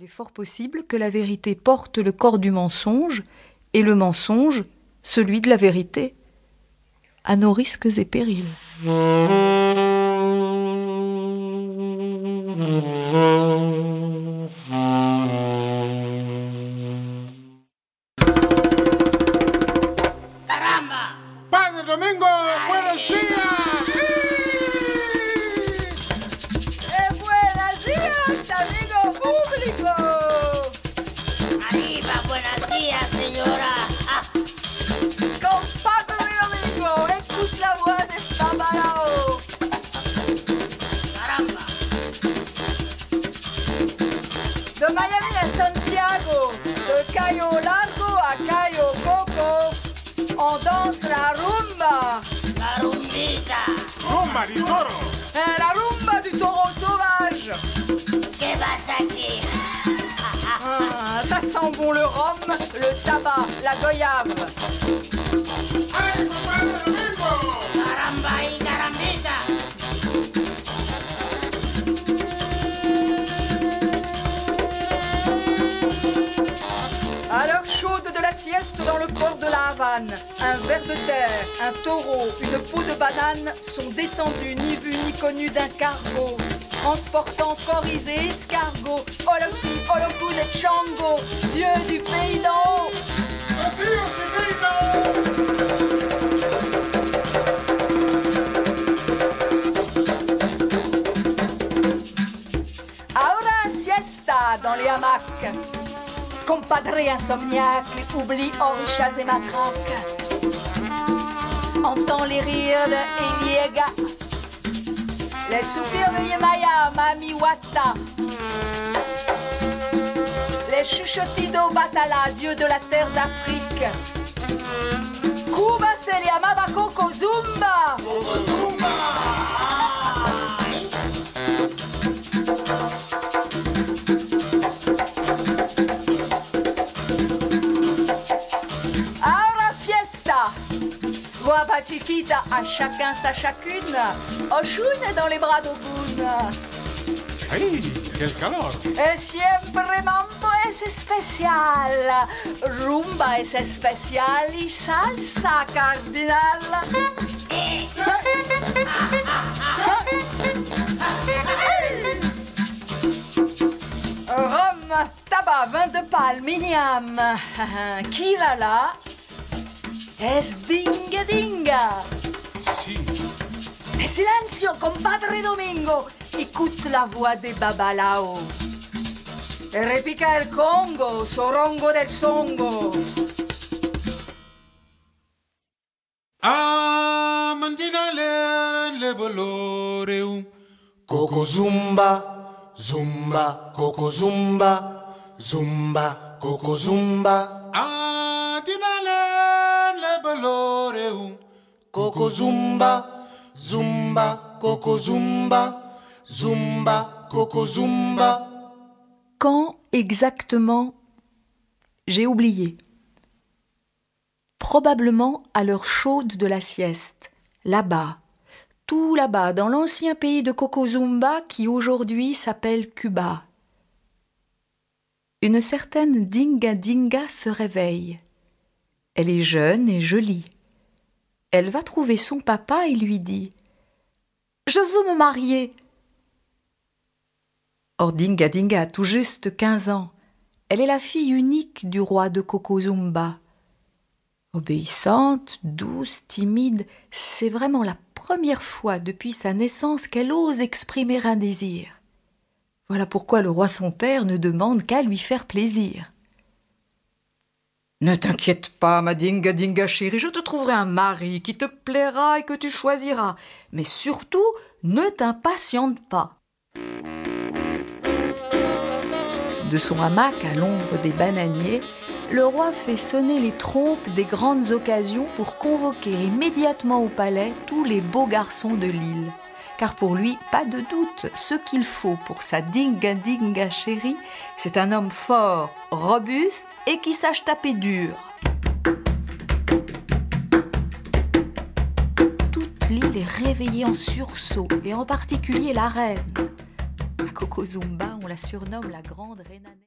Il est fort possible que la vérité porte le corps du mensonge et le mensonge celui de la vérité, à nos risques et périls. Padre Domingo, buenos días. Días, amigo público. Arriba, buenos días, señora. Ah, Compadre Domingo, la voix de Babalao. caramba. De Miami a Santiago, de Cayo Largo a Cayo Coco, on danse la rumba. La rumbita. Rumba di toro. Eh, la rumba sent bon le rhum, le tabac, la goyave. Caramba chaude de la sieste dans le port de la Havane, un ver de terre, un taureau, une peau de banane sont descendus ni vus ni connus d'un cargo, transportant coris et escargots, Oloki, Oloku de Chango, dieu du pays d'en haut. Ahora siesta dans les hamacs. Compadre insomniaque, oublie orchas et matraques. Entend les rires de Eliega. Les soupirs de Yemaya, Mami Wata. Les chuchotis Batala, dieu de la terre d'Afrique. Kuba Celia Mabakoko Zumba. Guapa chiquita, à chacun sa chacune. Oshun est dans les bras d'Ogun. ¡Ay, qué calor! Et siempre mambo es especial. Rumba es especial y salsa cardinal. Rhum, tabac, vin de palme, igname. Qui va là? Es dinga dinga. Sí. Silenzio, compadre Domingo. Écoute la voix des babalao. E repica il Congo, sorongo del songo. Ah, mantina le le boloreu. Coco zumba, zumba, coco zumba, zumba, coco zumba, Ah, zumba, zumba, zumba, zumba, coco zumba. Quand exactement? J'ai oublié. Probablement à l'heure chaude de la sieste, là-bas, tout là-bas, dans l'ancien pays de Cocozumba qui aujourd'hui s'appelle Cuba. Une certaine Dinga Dinga se réveille. Elle est jeune et jolie. Elle va trouver son papa et lui dit Je veux me marier. Or Dinga a tout juste quinze ans. Elle est la fille unique du roi de Cocozumba. Obéissante, douce, timide, c'est vraiment la première fois depuis sa naissance qu'elle ose exprimer un désir. Voilà pourquoi le roi son père ne demande qu'à lui faire plaisir. Ne t'inquiète pas, ma dinga dinga chérie, je te trouverai un mari qui te plaira et que tu choisiras. Mais surtout, ne t'impatiente pas. De son hamac à l'ombre des bananiers, le roi fait sonner les trompes des grandes occasions pour convoquer immédiatement au palais tous les beaux garçons de l'île. Car pour lui, pas de doute, ce qu'il faut pour sa dinga dinga chérie, c'est un homme fort, robuste et qui sache taper dur. Toute l'île est réveillée en sursaut, et en particulier la reine. À Cocozumba, on la surnomme la grande reine.